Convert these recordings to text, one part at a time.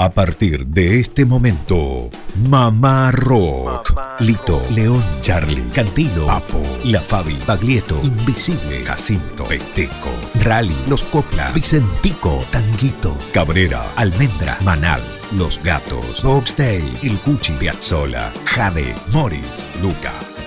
A partir de este momento, Mamá Rock. Lito, León, Charlie, Cantilo, Papo, La Fabi, Baglietto, Invisible, Jacinto, Peteco, Rally, Los Copla, Vicentico, Tanguito, Cabrera, Almendra, Manal, Los Gatos, Boxtail, El Cuchi, Piazzola, Jade, Morris, Luca,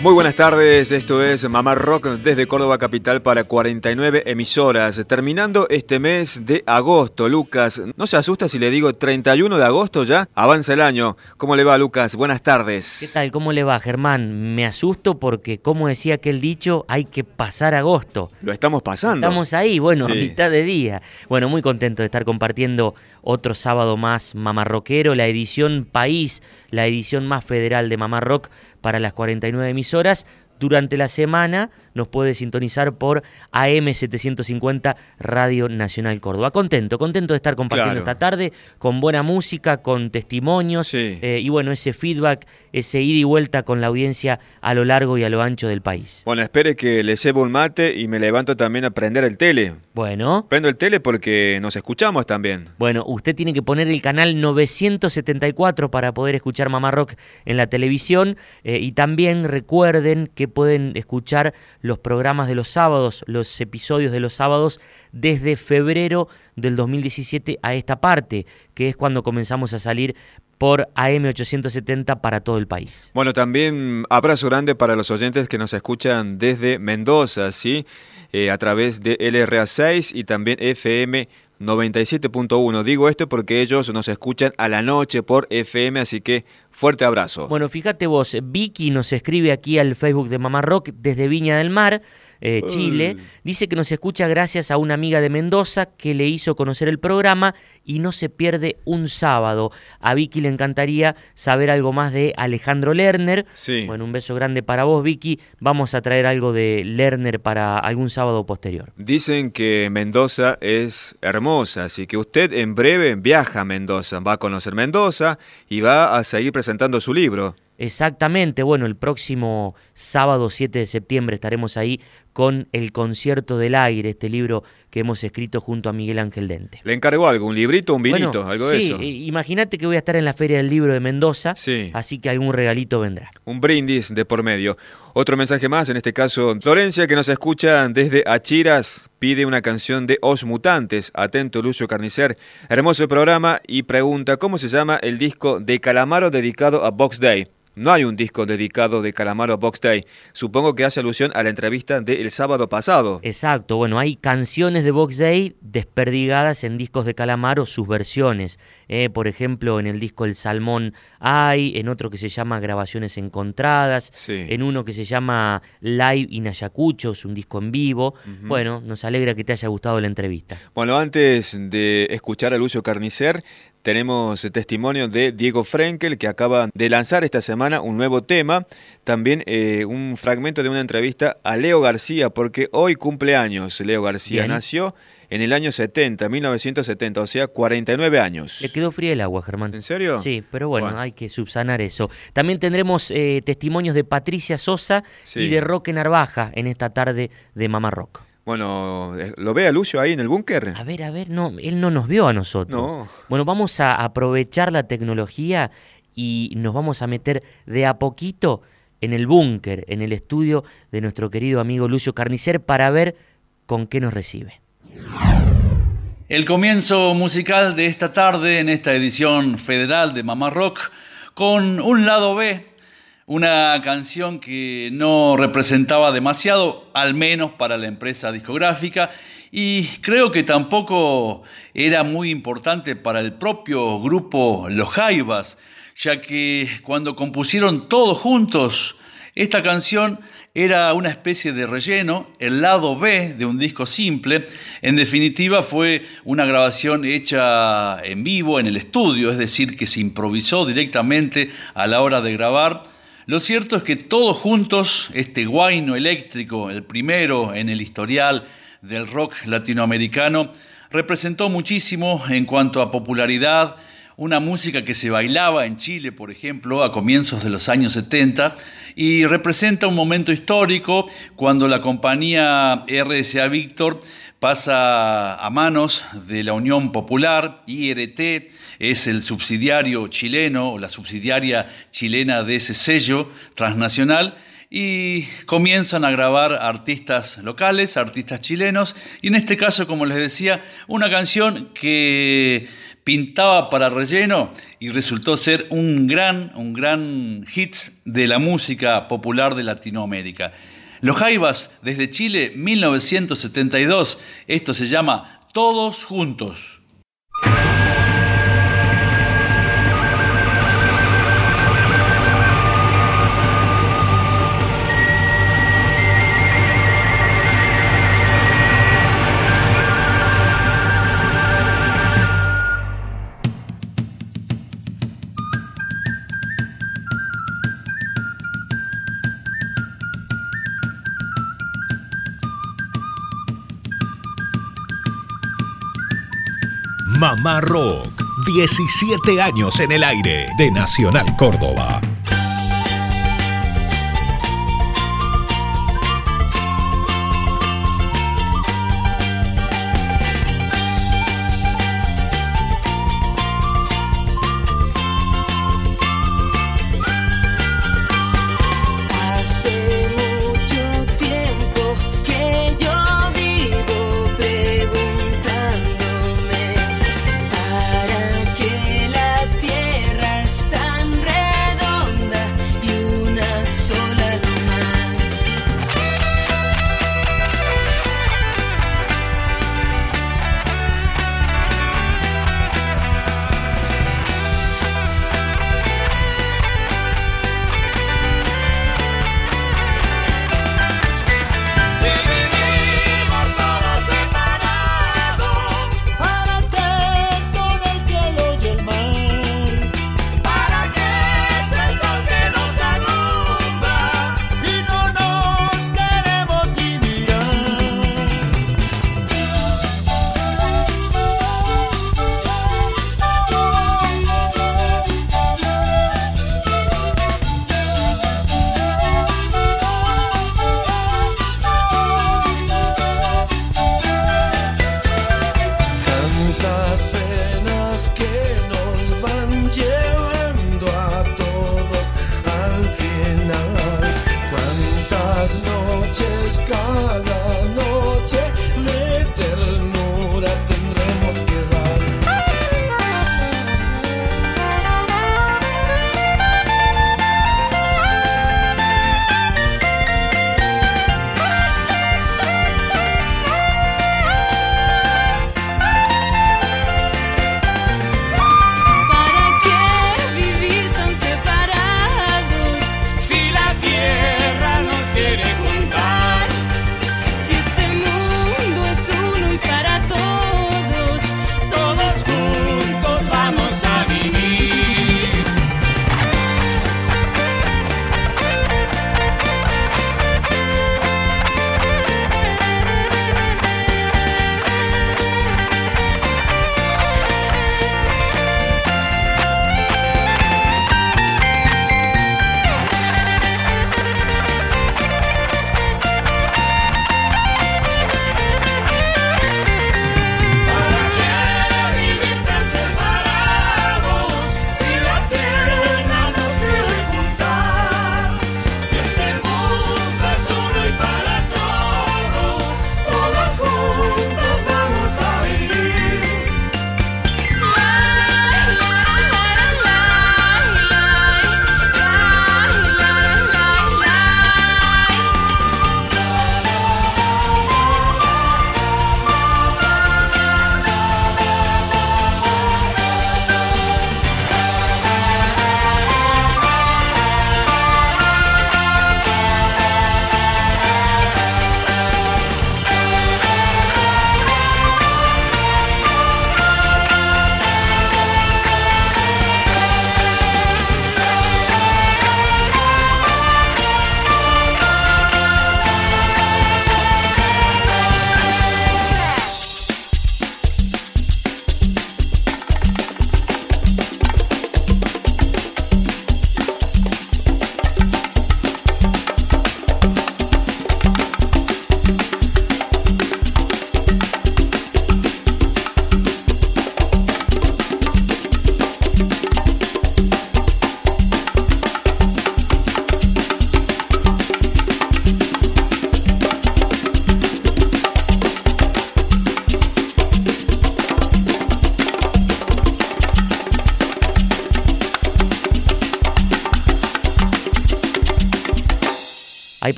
Muy buenas tardes, esto es Mamá Rock desde Córdoba Capital para 49 emisoras. Terminando este mes de agosto, Lucas, ¿no se asusta si le digo 31 de agosto ya? Avanza el año. ¿Cómo le va, Lucas? Buenas tardes. ¿Qué tal? ¿Cómo le va, Germán? Me asusto porque, como decía aquel dicho, hay que pasar agosto. Lo estamos pasando. Estamos ahí, bueno, a mitad de día. Bueno, muy contento de estar compartiendo otro sábado más Mamarroquero, la edición País, la edición más federal de Mamá Rock para las 49 emisoras. Durante la semana nos puede sintonizar por AM750 Radio Nacional Córdoba. Contento, contento de estar compartiendo Claro. esta tarde con buena música, con testimonios Sí. eh, y bueno, ese feedback, ese ida y vuelta con la audiencia a lo largo y a lo ancho del país. Bueno, espere que le cebo un mate y me levanto también a prender el tele. Bueno, Prendo el tele porque nos escuchamos también. bueno, usted tiene que poner el canal 974 para poder escuchar Mamá Rock en la televisión eh, y también recuerden que pueden escuchar los programas de los sábados, los episodios de los sábados desde febrero del 2017 a esta parte, que es cuando comenzamos a salir por AM870 para todo el país. Bueno, también abrazo grande para los oyentes que nos escuchan desde Mendoza, ¿sí? Eh, a través de LRA6 y también FM 97.1. Digo esto porque ellos nos escuchan a la noche por FM, así que fuerte abrazo. Bueno, fíjate vos, Vicky nos escribe aquí al Facebook de Mamá Rock desde Viña del Mar, eh, Chile. Dice que nos escucha gracias a una amiga de Mendoza que le hizo conocer el programa y no se pierde un sábado. A Vicky le encantaría saber algo más de Alejandro Lerner. Sí. Bueno, un beso grande para vos, Vicky. Vamos a traer algo de Lerner para algún sábado posterior. Dicen que Mendoza es hermosa, así que usted en breve viaja a Mendoza, va a conocer Mendoza y va a seguir presentando su libro. Exactamente, bueno, el próximo sábado 7 de septiembre estaremos ahí con El Concierto del Aire, este libro que hemos escrito junto a Miguel Ángel Dente. ¿Le encargó algo? ¿Un librito, un vinito? Bueno, algo de sí, eso. eh, imagínate que voy a estar en la Feria del Libro de Mendoza, Sí. así que algún regalito vendrá. Un brindis de por medio. Otro mensaje más, en este caso, Florencia, que nos escucha desde Achiras, pide una canción de Os Mutantes. Atento, Lucio Carnicer. Hermoso programa y pregunta cómo se llama el disco de Calamaro dedicado a Box Day. No hay un disco dedicado de Calamaro a Box Day. Supongo que hace alusión a la entrevista del sábado pasado. Exacto, bueno, hay canciones de Box Day desperdigadas en discos de Calamaro, sus versiones. eh, por ejemplo, en el disco El Salmón hay, en otro que se llama Grabaciones Encontradas, Sí. en uno que se llama Live in Ayacucho, es un disco en vivo. Bueno, nos alegra que te haya gustado la entrevista. Bueno, antes de escuchar a Lucio Carnicer, tenemos testimonio de Diego Frenkel, que acaba de lanzar esta semana un nuevo tema. También eh, un fragmento de una entrevista a Leo García, porque hoy cumple años. Leo García Bien. nació en el año 70, 1970, o sea, 49 años. Le quedó fría el agua, Germán. ¿En serio? Sí, pero bueno, Bueno. hay que subsanar eso. También tendremos eh, testimonios de Patricia Sosa Sí. y de Roque Narvaja en esta tarde de Mamá Rock. Bueno, eh, ¿lo ve a Lucio ahí en el búnker? A ver, a ver, no, él no nos vio a nosotros. No. Bueno, vamos a aprovechar la tecnología y nos vamos a meter de a poquito en el búnker, en el estudio de nuestro querido amigo Lucio Carnicer para ver con qué nos recibe. El comienzo musical de esta tarde en esta edición federal de Mamá Rock con un lado B, una canción que no representaba demasiado, al menos para la empresa discográfica, y creo que tampoco era muy importante para el propio grupo Los Jaivas, ya que cuando compusieron todos juntos Esta canción era una especie de relleno, el lado B de un disco simple. En definitiva, fue una grabación hecha en vivo, en el estudio, es decir, que se improvisó directamente a la hora de grabar. Lo cierto es que todos juntos, este guaino eléctrico, el primero en el historial del rock latinoamericano, representó muchísimo en cuanto a popularidad, una música que se bailaba en Chile, por ejemplo, a comienzos de los años 70, y representa un momento histórico cuando la compañía RSA Víctor pasa a manos de la Unión Popular, IRT es el subsidiario chileno la subsidiaria chilena de ese sello transnacional, y comienzan a grabar artistas locales, artistas chilenos, y en este caso, como les decía, una canción que pintaba para relleno y resultó ser un gran, un gran hit de la música popular de Latinoamérica. Los Jaivas desde Chile 1972, esto se llama Todos Juntos. Mamá Rock, 17 años en el aire de Nacional Córdoba.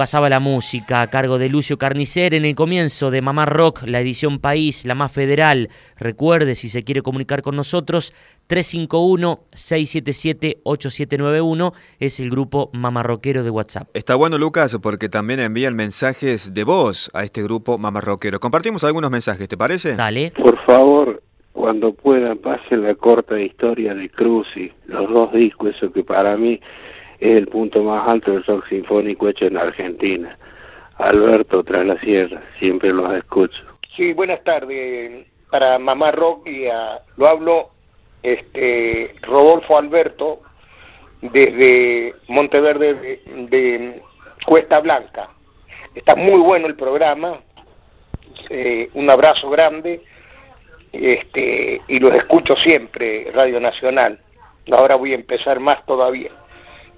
Pasaba la música a cargo de Lucio Carnicer en el comienzo de Mamá Rock, la edición País, la más federal. Recuerde, si se quiere comunicar con nosotros, 351-677-8791 es el grupo Mamarroquero de WhatsApp. Está bueno, Lucas, porque también envían mensajes de voz a este grupo Mamarroquero. Compartimos algunos mensajes, ¿te parece? Dale. Por favor, cuando puedan, pasen la corta historia de Cruz y los dos discos, eso que para mí es el punto más alto del rock sinfónico hecho en Argentina. Alberto tras la sierra, siempre los escucho. Sí, buenas tardes. Para Mamá Rock y a, lo hablo este Rodolfo Alberto desde Monteverde de, de Cuesta Blanca. Está muy bueno el programa. Eh, un abrazo grande este y los escucho siempre Radio Nacional. Ahora voy a empezar más todavía.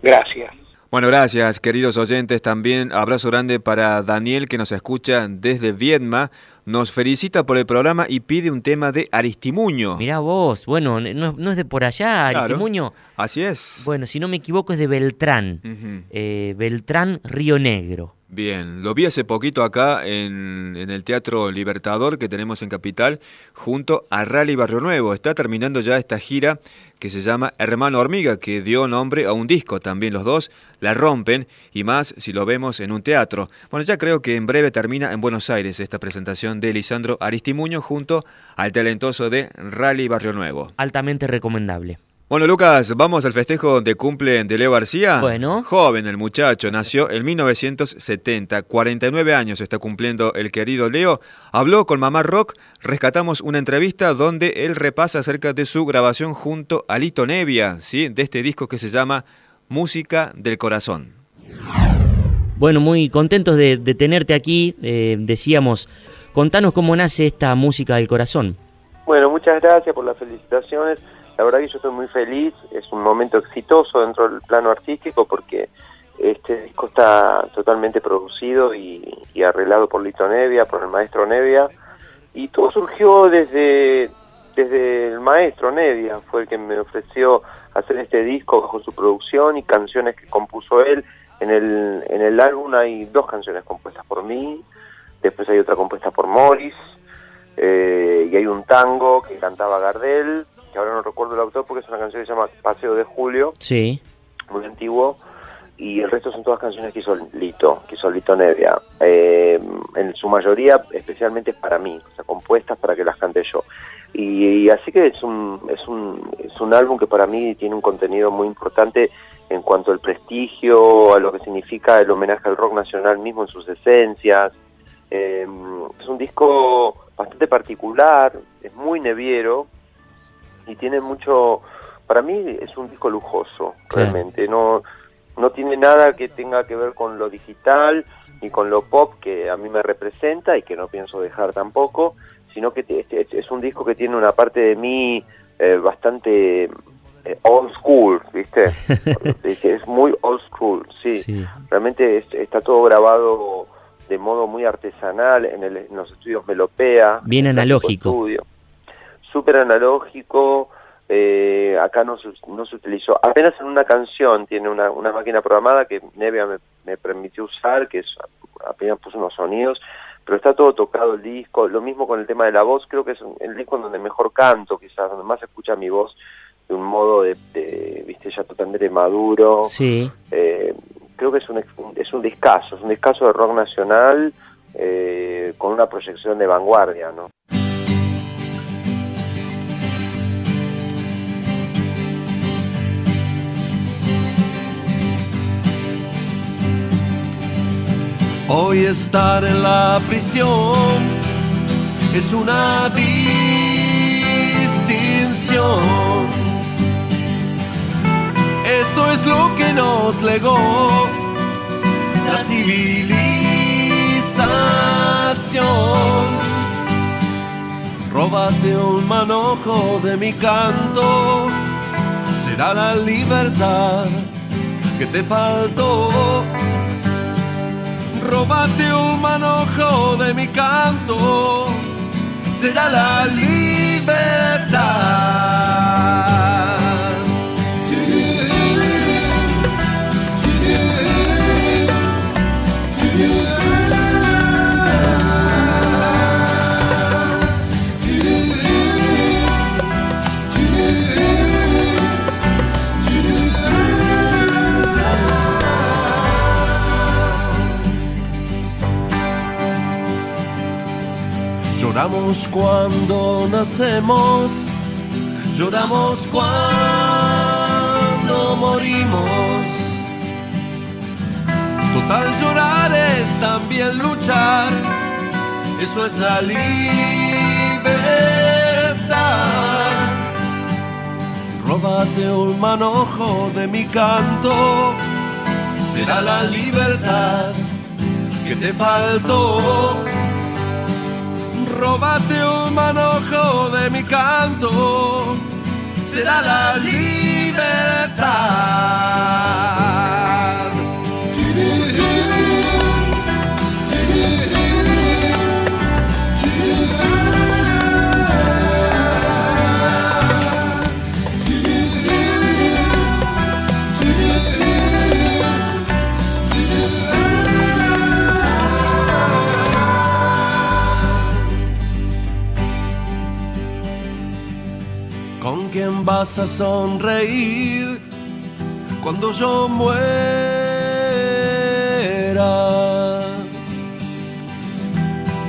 Gracias. Bueno, gracias, queridos oyentes. También abrazo grande para Daniel que nos escucha desde Viedma. Nos felicita por el programa y pide un tema de Aristimuño. Mirá vos, bueno, no, es de por allá, Aristimuño. así es. Bueno, si no me equivoco es de Beltrán. Eh, Beltrán Río Negro. Bien, lo vi hace poquito acá en, el Teatro Libertador que tenemos en Capital, junto a Rally Barrio Nuevo. Está terminando ya esta gira que se llama Hermano Hormiga, que dio nombre a un disco también los dos, la rompen, y más si lo vemos en un teatro. Bueno, ya creo que en breve termina en Buenos Aires esta presentación de Lisandro Aristimuño junto al talentoso de Rally Barrio Nuevo. Altamente recomendable. Bueno, Lucas, vamos al festejo de cumple de Leo García. Bueno. Joven el muchacho, nació en 1970, 49 años está cumpliendo el querido Leo. Habló con Mamá Rock, rescatamos una entrevista donde él repasa acerca de su grabación junto a Lito Nevia, ¿sí? de este disco que se llama Música del Corazón. Bueno, muy contentos de, tenerte aquí. Eh, decíamos, contanos cómo nace esta música del corazón. Bueno, muchas gracias por las felicitaciones la verdad que yo estoy muy feliz, es un momento exitoso dentro del plano artístico porque este disco está totalmente producido y, arreglado por Lito Nevia, por el maestro Nevia, y todo surgió desde, desde el maestro Nevia, fue el que me ofreció hacer este disco bajo su producción y canciones que compuso él. En el, en el álbum hay dos canciones compuestas por mí, después hay otra compuesta por Morris, eh, y hay un tango que cantaba Gardel, que ahora no recuerdo el autor porque es una canción que se llama Paseo de Julio. Sí. Muy antiguo. Y el resto son todas canciones que hizo Lito, que hizo Lito Nevia. Eh, en su mayoría, especialmente para mí, o sea, compuestas para que las cante yo. Y, así que es un, es, un, es un álbum que para mí tiene un contenido muy importante en cuanto al prestigio, a lo que significa el homenaje al rock nacional mismo en sus esencias. Eh, es un disco bastante particular, es muy neviero, y tiene mucho, para mí es un disco lujoso, realmente, no, no tiene nada que tenga que ver con lo digital ni con lo pop que a mí me representa y que no pienso dejar tampoco, sino que es un disco que tiene una parte de mí eh, bastante eh, old school, ¿viste? es muy old school, sí. Realmente está todo grabado de modo muy artesanal en, el, en los estudios Melopea. Bien analógico súper analógico, eh, acá no se, no se utilizó, apenas en una canción tiene una, una máquina programada que Nevia me, permitió usar, que es, apenas puso unos sonidos, pero está todo tocado el disco, lo mismo con el tema de la voz, creo que es el disco donde mejor canto, quizás, donde más se escucha mi voz de un modo de, viste, ya totalmente maduro. Sí. Eh, creo que es un, es un discazo, es un discazo de rock nacional eh, con una proyección de vanguardia, ¿no? Hoy estar en la prisión es una distinción. Esto es lo que nos legó la civilización. Róbate un manojo de mi canto, será la libertad que te faltó Róbate un manojo de mi canto, será la libertad. Lloramos cuando nacemos, lloramos cuando morimos. Total llorar es también luchar, eso es la libertad. Róbate un manojo de mi canto, será la libertad que te faltó. Róbate un manojo de mi canto, será la libertad. Vas a sonreír cuando yo muera?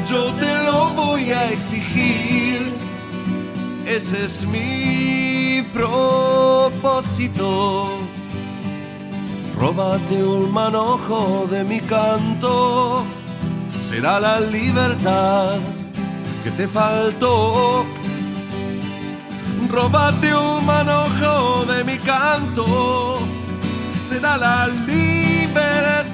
Yo te lo voy a exigir, ese es mi propósito. Róbate un manojo de mi canto, será la libertad que te faltó. Róbate un manojo de mi canto, será la libertad.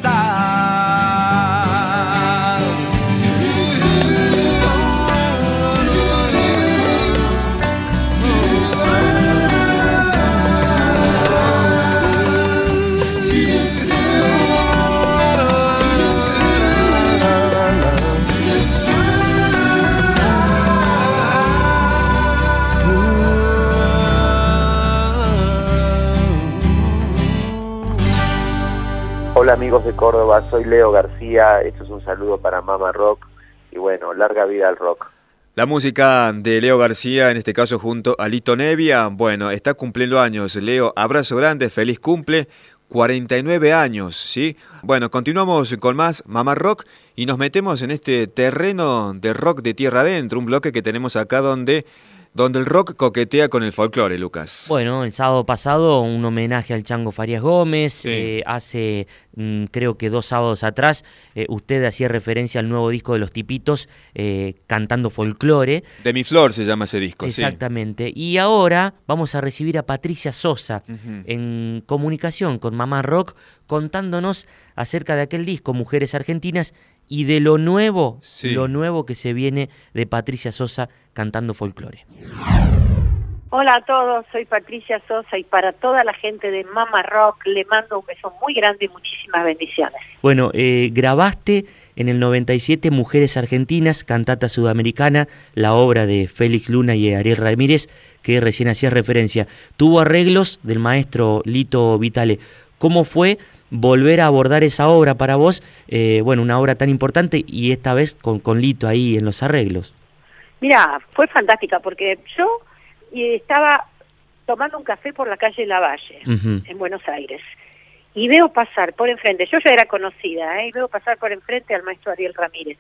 Hola amigos de Córdoba, soy Leo García, esto es un saludo para Mama Rock y bueno, larga vida al rock. La música de Leo García, en este caso junto a Lito Nevia, bueno, está cumpliendo años. Leo, abrazo grande, feliz cumple, 49 años, ¿sí? Bueno, continuamos con más Mamá Rock y nos metemos en este terreno de rock de tierra adentro, un bloque que tenemos acá donde donde el rock coquetea con el folclore, Lucas. Bueno, el sábado pasado un homenaje al Chango Farías Gómez. Sí. eh, hace, mm, creo que dos sábados atrás, eh, usted hacía referencia al nuevo disco de Los Tipitos, eh, cantando folclore. De mi flor se llama ese disco, sí. Exactamente. Y ahora vamos a recibir a Patricia Sosa en comunicación con Mamá Rock, contándonos acerca de aquel disco, Mujeres Argentinas, y de lo nuevo, Sí. lo nuevo que se viene de Patricia Sosa cantando folclore. Hola a todos, soy Patricia Sosa y para toda la gente de Mama Rock le mando un beso muy grande y muchísimas bendiciones. Bueno, eh, grabaste en el 97 Mujeres Argentinas, cantata sudamericana, la obra de Félix Luna y Ariel Ramírez, que recién hacía referencia. Tuvo arreglos del maestro Lito Vitale. ¿Cómo fue volver a abordar esa obra para vos? Eh, bueno, una obra tan importante y esta vez con, con Lito ahí en los arreglos. Mira, fue fantástica porque yo estaba tomando un café por la calle Lavalle, Ujú. en Buenos Aires, y veo pasar por enfrente, yo ya era conocida, ¿eh? y veo pasar por enfrente al maestro Ariel Ramírez,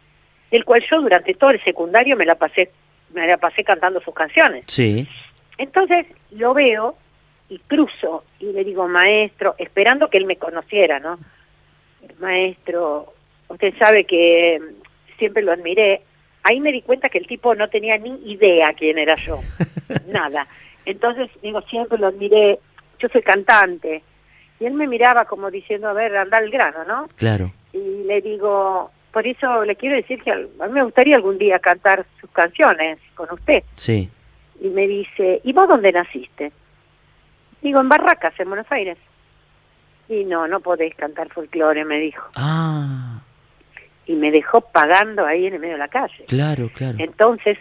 del cual yo durante todo el secundario me la pasé, me la pasé cantando sus canciones. Sí, Entonces lo veo y cruzo y le digo, maestro, esperando que él me conociera, ¿no? Maestro, usted sabe que mm, siempre lo admiré. Ahí me di cuenta que el tipo no tenía ni idea quién era yo, nada. Entonces, digo, siempre lo admiré, yo soy cantante. Y él me miraba como diciendo, a ver, anda al grano, ¿no? claro. y le digo, por eso le quiero decir que a mí me gustaría algún día cantar sus canciones con usted. Sí. Y me dice, ¿y vos dónde naciste? Digo, en Barracas, en Buenos Aires. Y no, no podés cantar folclore, me dijo. Ah, Y me dejó pagando ahí en el medio de la calle. claro, claro. Entonces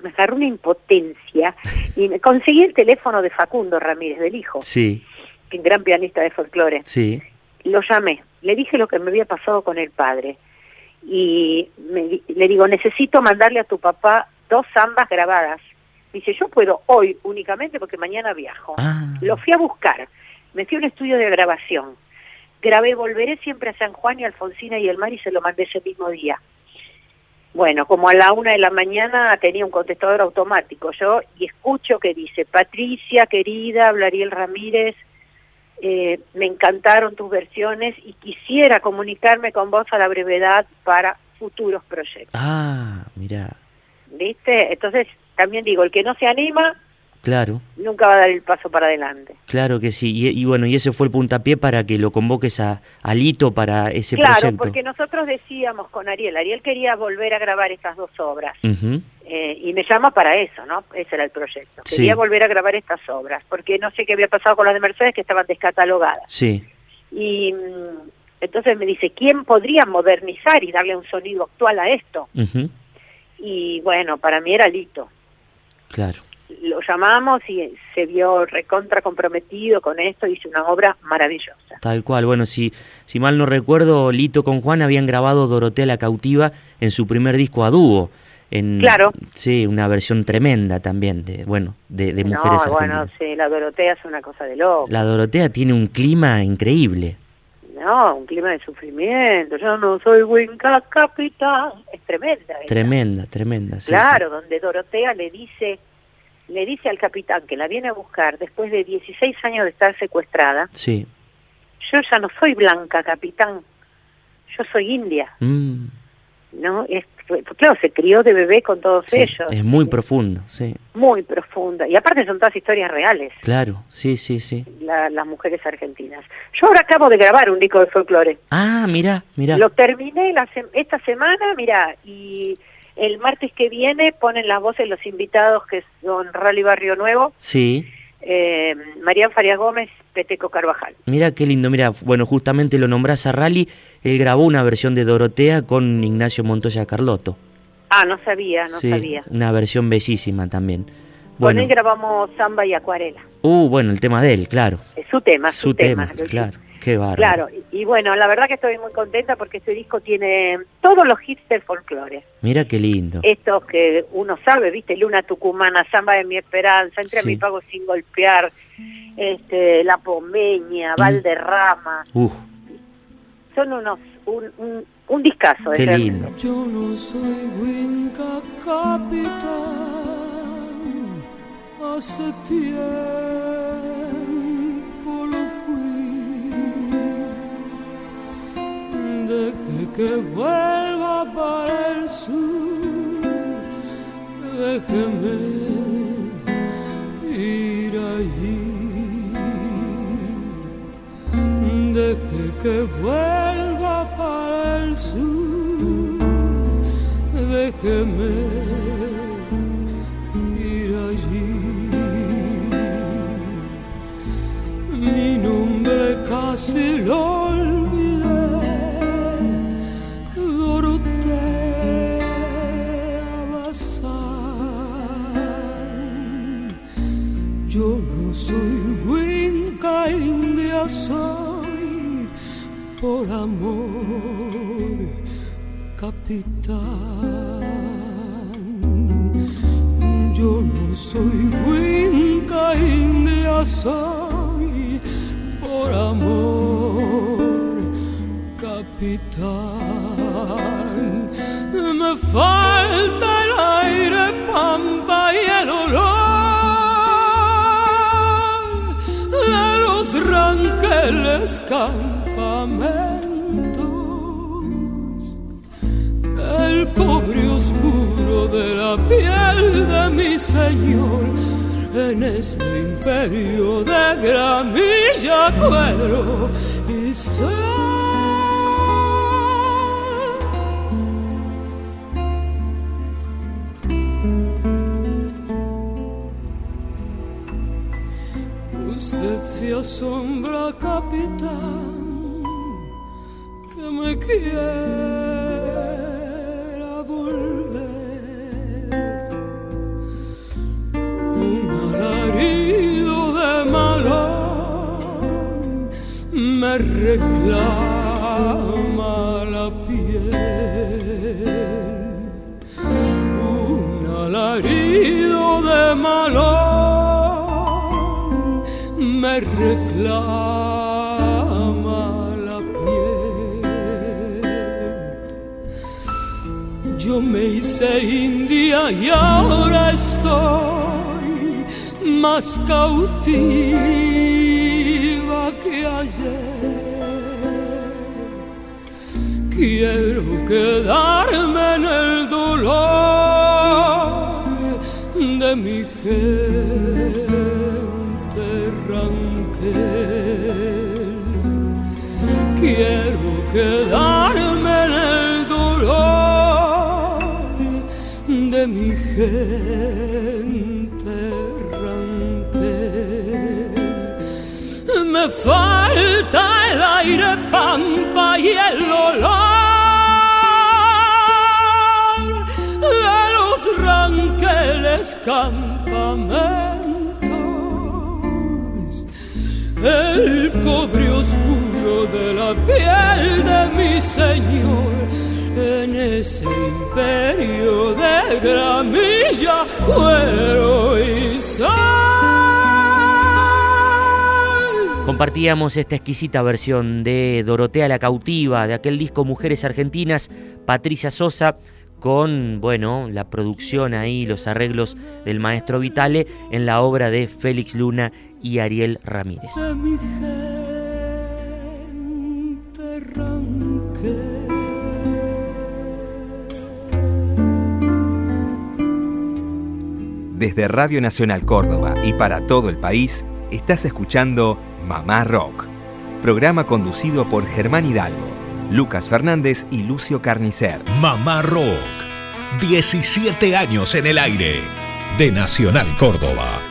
me agarró una impotencia y me conseguí el teléfono de Facundo Ramírez, del hijo, Sí, un gran pianista de folclore. sí. lo llamé, le dije lo que me había pasado con el padre y me le digo, necesito mandarle a tu papá dos zambas grabadas. Dice, yo puedo hoy únicamente porque mañana viajo. Ah, Lo fui a buscar, me fui a un estudio de grabación, grabé Volveré siempre a San Juan y Alfonsina y el mar y se lo mandé ese mismo día. Bueno, como a la una de la mañana tenía un contestador automático yo y escucho que dice, Patricia, querida, Blariel Ramírez, eh, me encantaron tus versiones y quisiera comunicarme con vos a la brevedad para futuros proyectos. Ah, mira. ¿Viste? Entonces, también digo, el que no se anima, Claro, nunca va a dar el paso para adelante. claro que sí. Y, y bueno, y ese fue el puntapié para que lo convoques a, a Lito para ese claro, proyecto. porque nosotros decíamos con Ariel, Ariel quería volver a grabar estas dos obras. Eh, y me llama para eso, ¿no? Ese era el proyecto. Sí. Quería volver a grabar estas obras, porque no sé qué había pasado con las de Mercedes que estaban descatalogadas. Sí, Y mm, entonces me dice, ¿quién podría modernizar y darle un sonido actual a esto? Y bueno, para mí era Lito. Claro. Lo llamamos y se vio recontra comprometido con esto, hizo una obra maravillosa. Tal cual, bueno, si, si mal no recuerdo, Lito con Juan habían grabado Dorotea la cautiva en su primer disco a dúo. En, Claro. Sí, una versión tremenda también, de, bueno, de, de mujeres no, bueno, argentinas. sí, la Dorotea es una cosa de loco. La Dorotea tiene un clima increíble. No, un clima de sufrimiento. Yo no soy Winca Capitán. Es tremenda. Tremenda, tremenda. sí, Claro, donde Dorotea le dice, le dice al capitán que la viene a buscar después de 16 años de estar secuestrada, Sí. yo ya no soy blanca, capitán, yo soy india. Mm, ¿no? Es, claro, se crió de bebé con todos sí, ellos, Es muy profundo, sí. muy profunda. Y aparte son todas historias reales, Claro, sí, sí, sí. la- las mujeres argentinas. Yo ahora acabo de grabar un disco de folclore. Ah, mira, mira. Lo terminé la esta semana, mira, y el martes que viene ponen las voces los invitados que son Rally Barrio Nuevo, Sí. Eh, Marían Farias Gómez, Peteco Carvajal. Mira qué lindo, mira, bueno, justamente lo nombrás a Rally, él grabó una versión de Dorotea con Ignacio Montoya Carlotto. Ah, no sabía, no sí, sabía. una versión bellísima también. Con Bueno, él grabamos Samba y Acuarela. uh, bueno, el tema de él, claro. Es su tema, su, Su tema, claro. Qué bárbaro. Claro, y, y bueno, la verdad que estoy muy contenta porque este disco tiene todos los hits del folclore. Mira qué lindo. Estos que uno sabe, viste, Luna Tucumana, Samba de mi Esperanza, Entre a mi pago sin golpear, este, La Pomeña, Mm. Valderrama, son unos, un, un, un discazo. qué ese. lindo. Yo no soy Winca capitán, hace tiempo Deje que vuelva para el sur, déjeme ir allí. Deje que vuelva para el sur, déjeme casi lo por amor capitán. Yo no soy Winca India, soy por amor capitán. Me falta el aire, pampa y el olor de los ranqueles oscuro de la piel de mi señor en este imperio de gramilla, cuero y sal. Usted se asombra, capitán, que me quiera me reclama la piel. Un alarido de malón me reclama la piel. Yo me hice india y ahora estoy más cautiva Quiero quedarme en el dolor de mi gente. Quiero quedarme en el mi gente. Me falta el aire pampa y el olor ranqueles campamentos, el cobre oscuro de la piel de mi Señor en ese imperio de gramilla, cuero y sal. Compartíamos esta exquisita versión de Dorotea la cautiva, de aquel disco Mujeres Argentinas, Patricia Sosa, con, bueno, la producción ahí, los arreglos del maestro Vitale en la obra de Félix Luna y Ariel Ramírez. Desde Radio Nacional Córdoba y para todo el país, estás escuchando Mamá Rock, programa conducido por Germán Hidalgo, Lucas Fernández y Lucio Carnicer. Mamá Rock, 17 años en el aire, de Nacional Córdoba.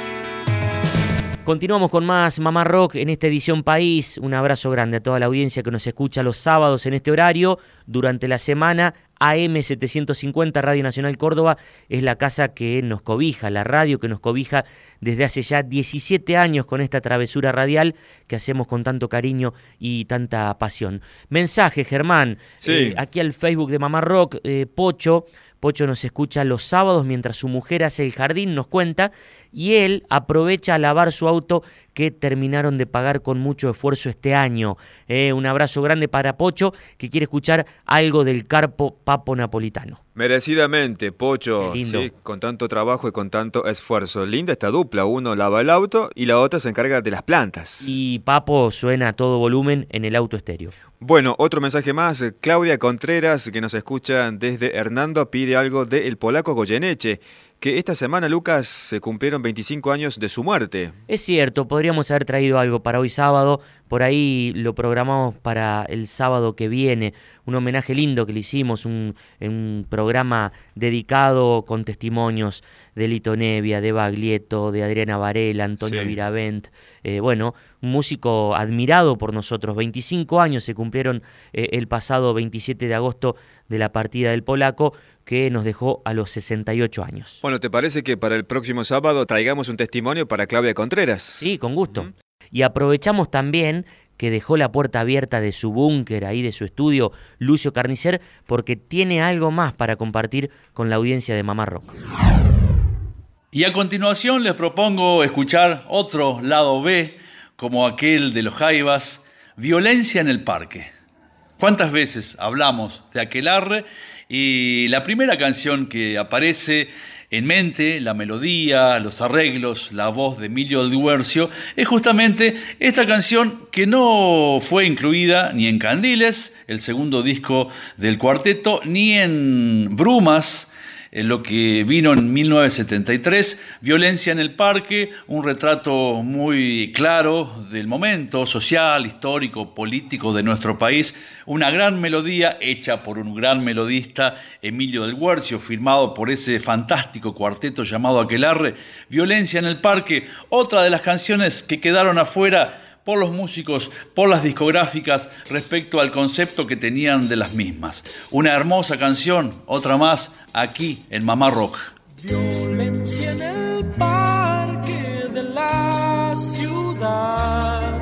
Continuamos con más Mamá Rock en esta edición País. Un abrazo grande a toda la audiencia que nos escucha los sábados en este horario. Durante la semana AM750 Radio Nacional Córdoba es la casa que nos cobija, la radio que nos cobija desde hace ya 17 años con esta travesura radial que hacemos con tanto cariño y tanta pasión. Mensaje, Germán, eh, aquí al Facebook de Mamá Rock, eh, Pocho. Pocho nos escucha los sábados mientras su mujer hace el jardín, nos cuenta, y él aprovecha a lavar su auto que terminaron de pagar con mucho esfuerzo este año. Eh, un abrazo grande para Pocho, que quiere escuchar algo del carpo papo napolitano. Merecidamente, Pocho, ¿sí? con tanto trabajo y con tanto esfuerzo. Linda esta dupla, uno lava el auto y la otra se encarga de las plantas. Y Papo suena a todo volumen en el auto estéreo. Bueno, otro mensaje más. Claudia Contreras, que nos escucha desde Hernando, pide algo del el polaco Goyeneche que esta semana, Lucas, se cumplieron 25 años de su muerte. Es cierto, podríamos haber traído algo para hoy sábado, por ahí lo programamos para el sábado que viene, un homenaje lindo que le hicimos, un, un programa dedicado con testimonios de Lito Nevia, de Baglietto, de Adriana Varela, Antonio Viravent, eh, bueno, un músico admirado por nosotros, 25 años se cumplieron eh, el pasado 27 de agosto de la partida del polaco, que nos dejó a los 68 años. Bueno, ¿te parece que para el próximo sábado traigamos un testimonio para Claudia Contreras? Sí, con gusto. Y aprovechamos también que dejó la puerta abierta de su búnker, ahí de su estudio, Lucio Carnicer, porque tiene algo más para compartir con la audiencia de Mamá Rock. Y a continuación les propongo escuchar otro lado B, como aquel de los Jaivas, Violencia en el Parque. ¿Cuántas veces hablamos de aquelarre y la primera canción que aparece en mente, la melodía, los arreglos, la voz de Emilio Duercio, es justamente esta canción que no fue incluida ni en Candiles, el segundo disco del cuarteto, ni en Brumas, en lo que vino en 1973, Violencia en el Parque, un retrato muy claro del momento social, histórico, político de nuestro país, una gran melodía hecha por un gran melodista, Emilio del Huercio, firmado por ese fantástico cuarteto llamado Aquelarre, Violencia en el Parque, otra de las canciones que quedaron afuera por los músicos, por las discográficas respecto al concepto que tenían de las mismas. Una hermosa canción, otra más, aquí en Mamá Rock. Violencia en el parque de la ciudad,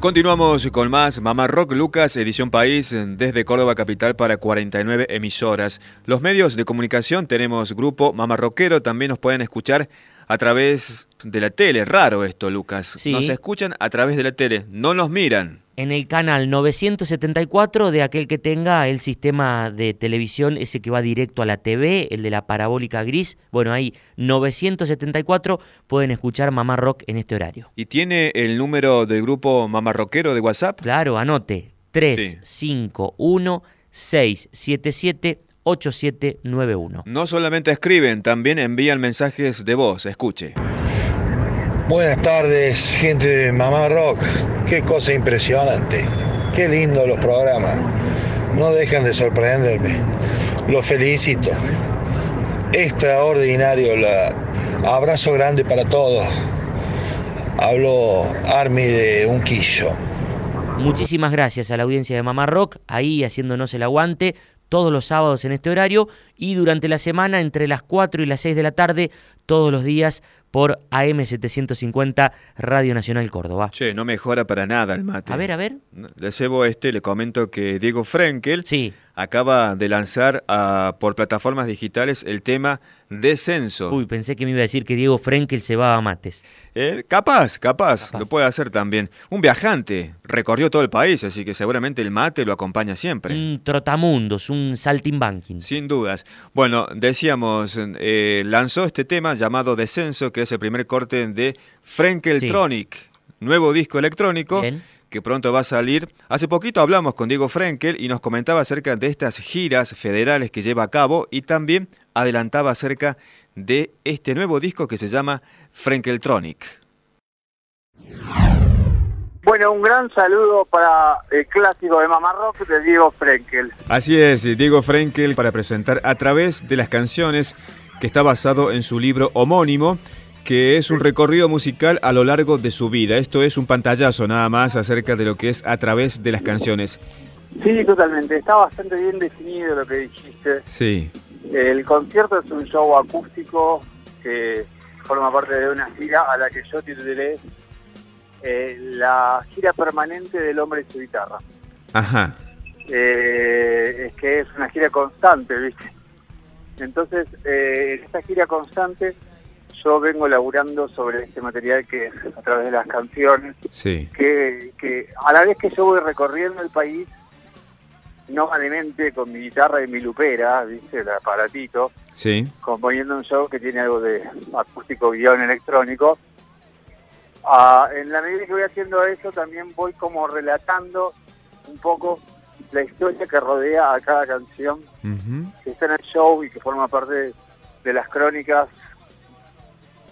Continuamos con más Mamá Rock Lucas, edición país, desde Córdoba Capital para 49 emisoras. Los medios de comunicación tenemos grupo Mamá Rockero, también nos pueden escuchar a través de la tele. Raro esto, Lucas. Sí. Nos escuchan a través de la tele, no nos miran. En el canal 974 de aquel que tenga el sistema de televisión, ese que va directo a la TV, el de la parabólica gris, bueno, ahí 974 pueden escuchar Mamá Rock en este horario. ¿Y tiene el número del grupo Mamá Rockero de WhatsApp? Claro, anote 351 677 8791. No solamente escriben, también envían mensajes de voz. Escuche. Buenas tardes, gente de Mamá Rock. Qué cosa impresionante. Qué lindo los programas. No dejan de sorprenderme. Los felicito. Extraordinario. La... Abrazo grande para todos. Hablo Army de Unquillo. Muchísimas gracias a la audiencia de Mamá Rock, ahí haciéndonos el aguante todos los sábados en este horario y durante la semana entre las 4 y las 6 de la tarde, todos los días por AM750 Radio Nacional Córdoba. Che, no mejora para nada el mate. A ver, a ver. Le cebo este, le comento que Diego Frenkel Sí. acaba de lanzar ah, por plataformas digitales el tema Descenso. Uy, pensé que me iba a decir que Diego Frenkel se va a mates. Eh, capaz, capaz, lo puede hacer también. Un viajante, recorrió todo el país, así que seguramente el mate lo acompaña siempre. Un trotamundos, un saltimbanking. Sin dudas. Bueno, decíamos, eh, lanzó este tema llamado Descenso, que es el primer corte de Frenkeltronic, nuevo disco electrónico Bien. que pronto va a salir. Hace poquito hablamos con Diego Frenkel y nos comentaba acerca de estas giras federales que lleva a cabo y también adelantaba acerca de este nuevo disco que se llama Frenkeltronic. Bueno, un gran saludo para el clásico de Mamá Rock de Diego Frenkel. Así es, Diego Frenkel para presentar a través de las canciones que está basado en su libro homónimo, que es un recorrido musical a lo largo de su vida. Esto es un pantallazo nada más acerca de lo que es a través de las canciones. Sí, totalmente. Está bastante bien definido lo que dijiste. Sí, El concierto es un show acústico que forma parte de una gira a la que yo titulé eh, La gira permanente del hombre y su guitarra. ajá, Eh, es que es una gira constante, ¿viste? Entonces, eh, en esta gira constante yo vengo laburando sobre este material que es a través de las canciones, sí, que, que a la vez que yo voy recorriendo el país, nómadamente con mi guitarra y mi lupera, ¿viste? El aparatito, sí, componiendo un show que tiene algo de acústico guion electrónico. Ah, en la medida que voy haciendo eso, también voy como relatando un poco la historia que rodea a cada canción que está en el show y que forma parte de, de las crónicas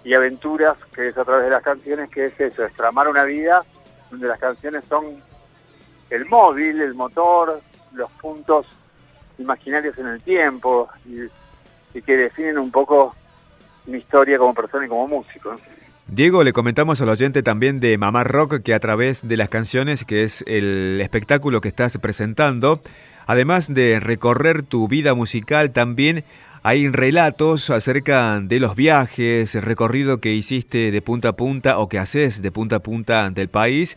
y aventuras que es a través de las canciones, que es eso, es tramar una vida donde las canciones son el móvil, el motor, los puntos imaginarios en el tiempo y, que definen un poco mi historia como persona y como músico. Diego, le comentamos al oyente también de Mamá Rock que a través de las canciones, que es el espectáculo que estás presentando, además de recorrer tu vida musical, también hay relatos acerca de los viajes, el recorrido que hiciste de punta a punta o que haces de punta a punta del país.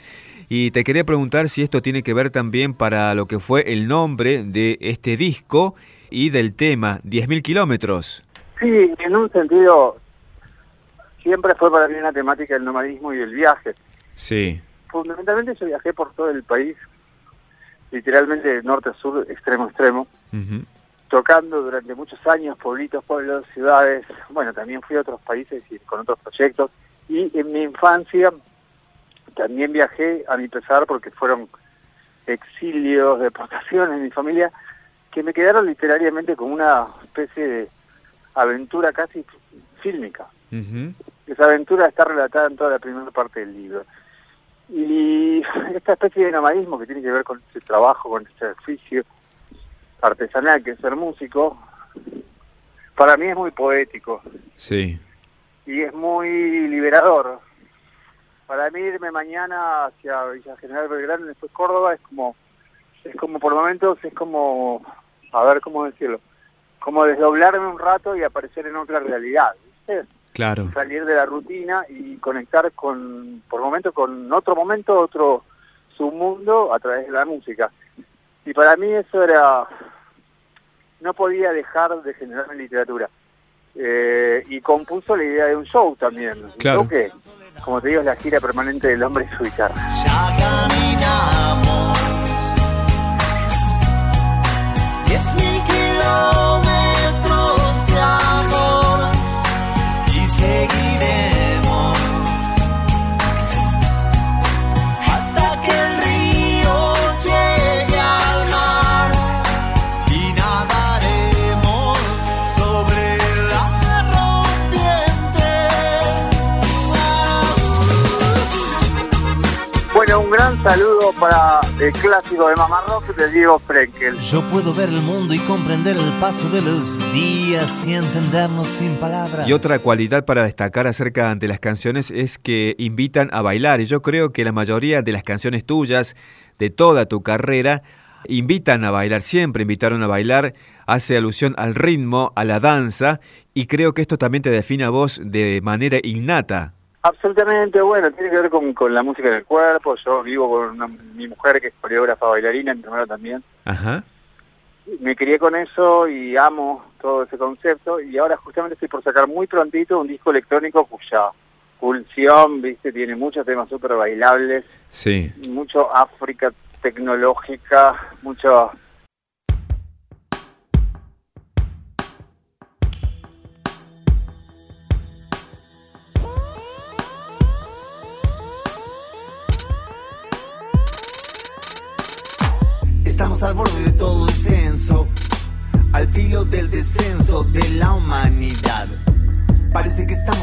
Y te quería preguntar si esto tiene que ver también para lo que fue el nombre de este disco y del tema 10.000 kilómetros. Sí, en un sentido, siempre fue para mí una temática el nomadismo y el viaje. Sí, Fundamentalmente yo viajé por todo el país, literalmente de norte a sur, extremo a extremo, tocando durante muchos años, pueblitos, pueblos, ciudades. Bueno, también fui a otros países y con otros proyectos. Y en mi infancia también viajé a mi pesar porque fueron exilios, deportaciones en mi familia, que me quedaron literariamente como una especie de aventura casi fílmica. Esa aventura está relatada en toda la primera parte del libro. Y esta especie de nomadismo que tiene que ver con este trabajo, con este oficio artesanal que es ser músico, para mí es muy poético sí. y es muy liberador. Para mí irme mañana hacia Villa General Belgrano y después Córdoba es como, es como por momentos, es como, a ver cómo decirlo, como desdoblarme un rato y aparecer en otra realidad. ¿viste? Claro. salir de la rutina y conectar con, por momento, con otro momento, otro submundo a través de la música. Y para mí eso era, no podía dejar de generar literatura. Eh, y compuso la idea de un show también. Un Claro. show que, como te digo, es la gira permanente del hombre y su guitarra. Diez mil kilómetros un saludo para el clásico de Mamá Rock de Diego Frenkel. Yo puedo ver el mundo y comprender el paso de los días y entendernos sin palabras. Y otra cualidad para destacar acerca de las canciones es que invitan a bailar. Y yo creo que la mayoría de las canciones tuyas, de toda tu carrera, invitan a bailar, siempre invitaron a bailar hace alusión al ritmo, a la danza, y creo que esto también te define a vos de manera innata. Absolutamente, bueno, tiene que ver con, con la música del cuerpo. Yo vivo con una- mi mujer que es coreógrafa bailarina, mi hermano también. Ajá. Me crié con eso y amo todo ese concepto. Y ahora justamente estoy por sacar muy prontito un disco electrónico cuya pulsión, viste, tiene muchos temas súper bailables, Sí. mucho África tecnológica, mucho que estamos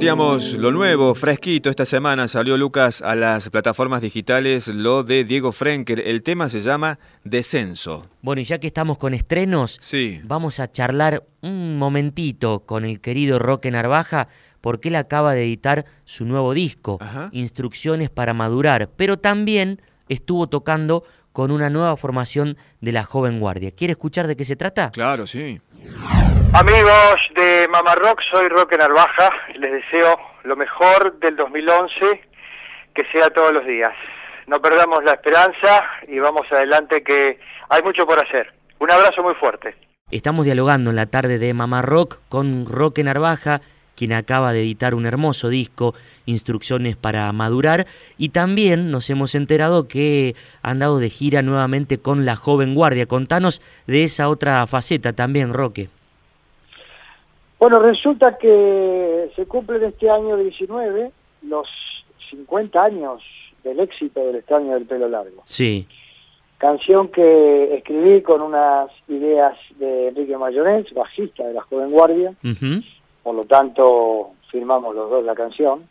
Compartíamos lo nuevo, fresquito. Esta semana salió Lucas a las plataformas digitales lo de Diego Frenkel. El tema se llama Descenso. Bueno, y ya que estamos con estrenos, Sí. vamos a charlar un momentito con el querido Roque Narvaja, porque él acaba de editar su nuevo disco, Instrucciones para Madurar, pero también estuvo tocando con una nueva formación de la Joven Guardia. ¿Quiere escuchar de qué se trata? Claro, sí. Amigos de Mamá Rock, soy Roque Narvaja. Les deseo lo mejor del 2011, que sea todos los días. No perdamos la esperanza y vamos adelante que hay mucho por hacer. Un abrazo muy fuerte. Estamos dialogando en la tarde de Mamá Rock con Roque Narvaja, quien acaba de editar un hermoso disco, Instrucciones para Madurar, y también nos hemos enterado que han dado de gira nuevamente con la Joven Guardia. Contanos de esa otra faceta también, Roque. Bueno, resulta que se cumplen este año 19 los 50 años del éxito del extraño del pelo largo. Sí. Canción que escribí con unas ideas de Enrique Mayonés, bajista de la Joven Guardia, por lo tanto firmamos los dos la canción.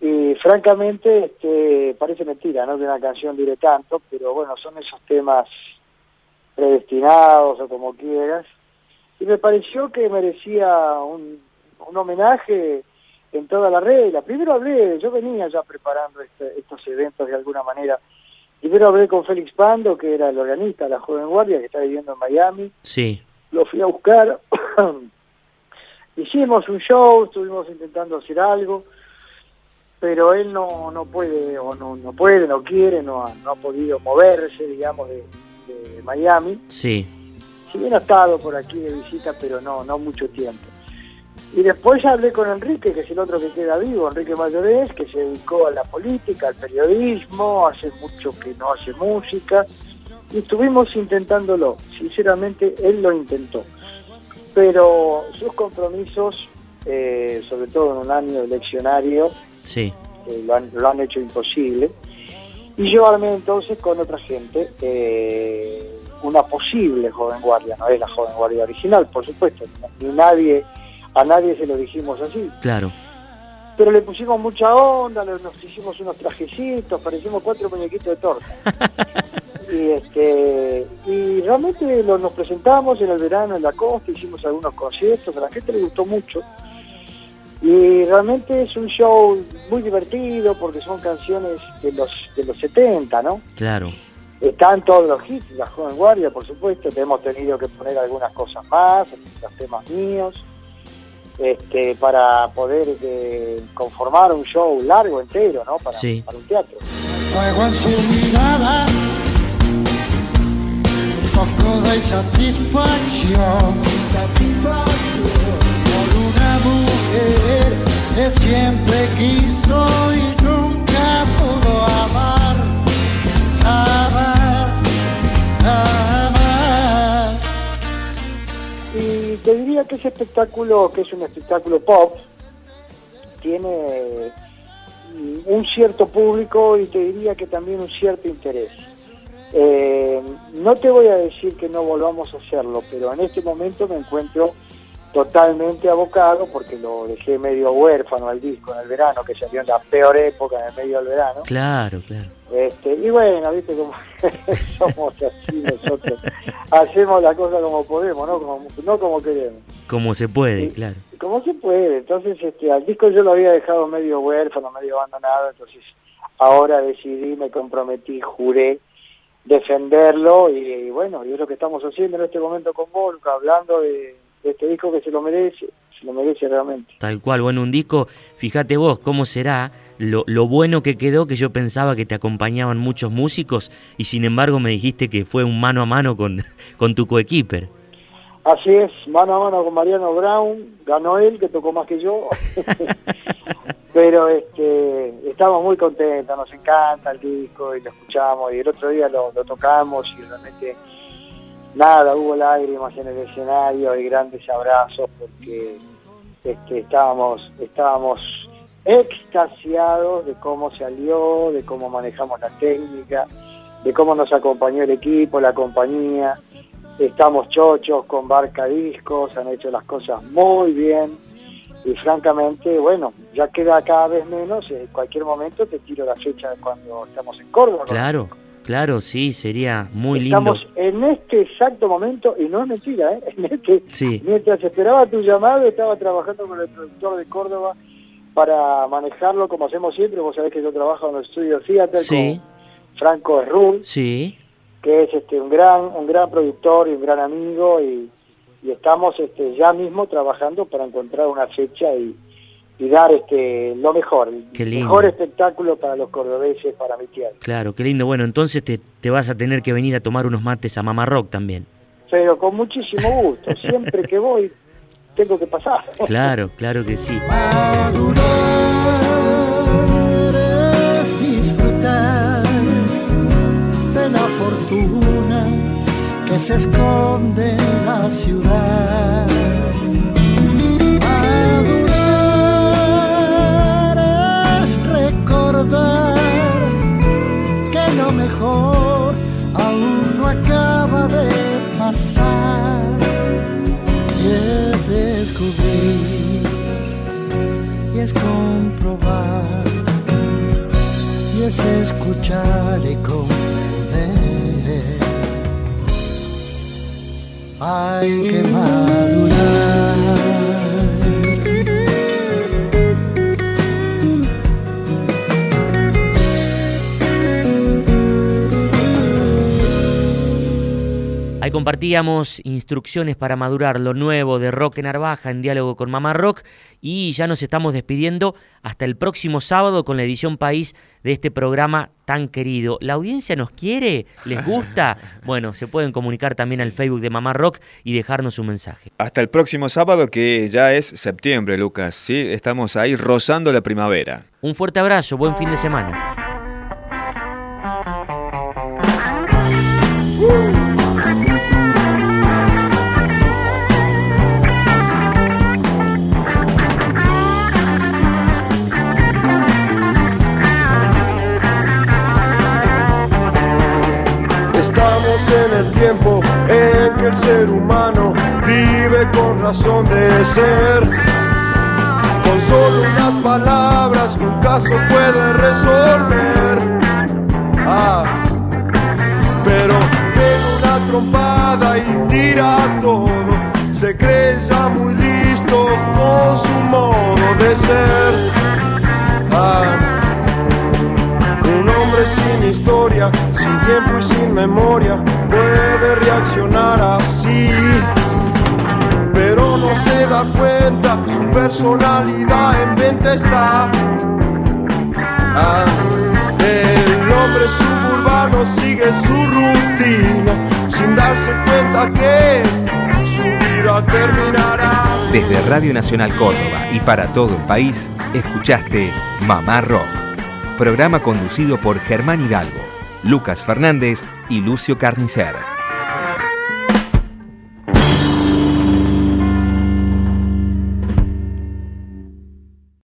Y francamente, este, parece mentira, ¿no? Que una canción dure tanto, pero bueno, son esos temas predestinados o como quieras. Y me pareció que merecía un, un homenaje en toda la regla. Primero hablé, yo venía ya preparando este- estos eventos de alguna manera. Primero hablé con Félix Pando, que era el organista de la Joven Guardia, que está viviendo en Miami. Sí, Lo fui a buscar. Hicimos un show, estuvimos intentando hacer algo, pero él no, no puede, o no, no puede, no quiere, no ha, no ha podido moverse, digamos, de, de Miami. sí, Si bien ha estado por aquí de visita, pero no, no mucho tiempo. Y después hablé con Enrique, que es el otro que queda vivo, Enrique Mayorés, que se dedicó a la política, al periodismo, hace mucho que no hace música, y estuvimos intentándolo. Sinceramente, él lo intentó. Pero sus compromisos, eh, sobre todo en un año eleccionario, sí. eh, lo, han, lo han hecho imposible. Y yo armé entonces con otra gente eh, una posible joven guardia, no es la joven guardia original, por supuesto, ni nadie, a nadie se lo dijimos así, Claro. pero le pusimos mucha onda, nos hicimos unos trajecitos, parecimos cuatro muñequitos de torta. y este y realmente lo- nos presentamos en el verano en la costa, hicimos algunos conciertos, a la gente le gustó mucho. Y realmente es un show muy divertido porque son canciones de los de los 70, ¿no? Claro. Están todos los hits, la joven guardia, por supuesto, que hemos tenido que poner algunas cosas más, los temas míos, este, para poder eh, conformar un show largo, entero, ¿no? Para, Sí. para un teatro. Fuego en su mirada, un poco de satisfacción, satisfacción por una mujer que siempre quiso y nunca pudo amar, Y te diría que ese espectáculo, que es un espectáculo pop, tiene mm, un cierto público y te diría que también un cierto interés. Eh, no te voy a decir que no volvamos a hacerlo, pero en este momento me encuentro totalmente abocado porque lo dejé medio huérfano al disco en el verano, que salió en la peor época, en el medio del verano. Claro, claro. Este, y bueno, viste como somos así nosotros, hacemos la cosa como podemos, no como, no como queremos, Como se puede, claro. como se puede. Entonces, este, al disco yo lo había dejado medio huérfano, medio abandonado, entonces ahora decidí, me comprometí, juré defenderlo y, y bueno, y es lo que estamos haciendo en este momento con Volca, hablando de, de este disco que se lo merece, se lo merece realmente. Tal cual, bueno, un disco, fíjate vos cómo será lo, lo bueno que quedó, que yo pensaba que te acompañaban muchos músicos y sin embargo me dijiste que fue un mano a mano con, con tu coequiper. Así es, mano a mano con Mariano Brown, ganó él, que tocó más que yo. Pero este, estamos muy contentos, nos encanta el disco y lo escuchamos y el otro día lo, lo tocamos y realmente nada, hubo lágrimas en el escenario y grandes abrazos porque este, estábamos, estábamos extasiados de cómo salió, de cómo manejamos la técnica, de cómo nos acompañó el equipo, la compañía. Estamos chochos con Barca Discos, han hecho las cosas muy bien y francamente, bueno, ya queda cada vez menos, en cualquier momento te tiro la fecha de cuando estamos en Córdoba. Claro, claro, sí, sería muy lindo. Estamos en este exacto momento, y no es mentira, ¿eh? en este, Sí. mientras esperaba tu llamado, estaba trabajando con el productor de Córdoba para manejarlo como hacemos siempre. Vos sabés que yo trabajo en el estudio Theater Sí. con Franco Herrul, Sí, que es este un gran un gran productor y un gran amigo y, y estamos este ya mismo trabajando para encontrar una fecha y, y dar este lo mejor, el mejor espectáculo para los cordobeses, para mi tierra. claro, qué lindo. Bueno, entonces te, te vas a tener que venir a tomar unos mates a Mamá Rock también. Pero con muchísimo gusto, siempre que voy tengo que pasar. Claro, claro que sí. es disfrutar de la fortuna que se esconde en la ciudad. puedes escuchar y comprender. Hay que madurar. Ahí compartíamos instrucciones para madurar lo nuevo de Rock en Arbaja en diálogo con Mamá Rock y ya nos estamos despidiendo hasta el próximo sábado con la edición País de este programa tan querido. ¿La audiencia nos quiere? ¿Les gusta? Bueno, se pueden comunicar también al Facebook de Mamá Rock y dejarnos un mensaje. Hasta el próximo sábado que ya es septiembre, Lucas. Sí, estamos ahí rozando la primavera. Un fuerte abrazo, buen fin de semana. Que el ser humano vive con razón de ser. Con solo unas palabras un caso puede resolver. Ah, pero pega una trompada y tira todo. Se cree ya muy listo con su modo de ser. Ah, sin historia, sin tiempo y sin memoria, puede reaccionar así. Pero no se da cuenta, su personalidad en venta está. Ah, el hombre suburbano sigue su rutina, sin darse cuenta que su vida terminará. Desde Radio Nacional Córdoba y para todo el país, escuchaste Mamá Rock, programa conducido por Germán Hidalgo, Lucas Fernández y Lucio Carnicer.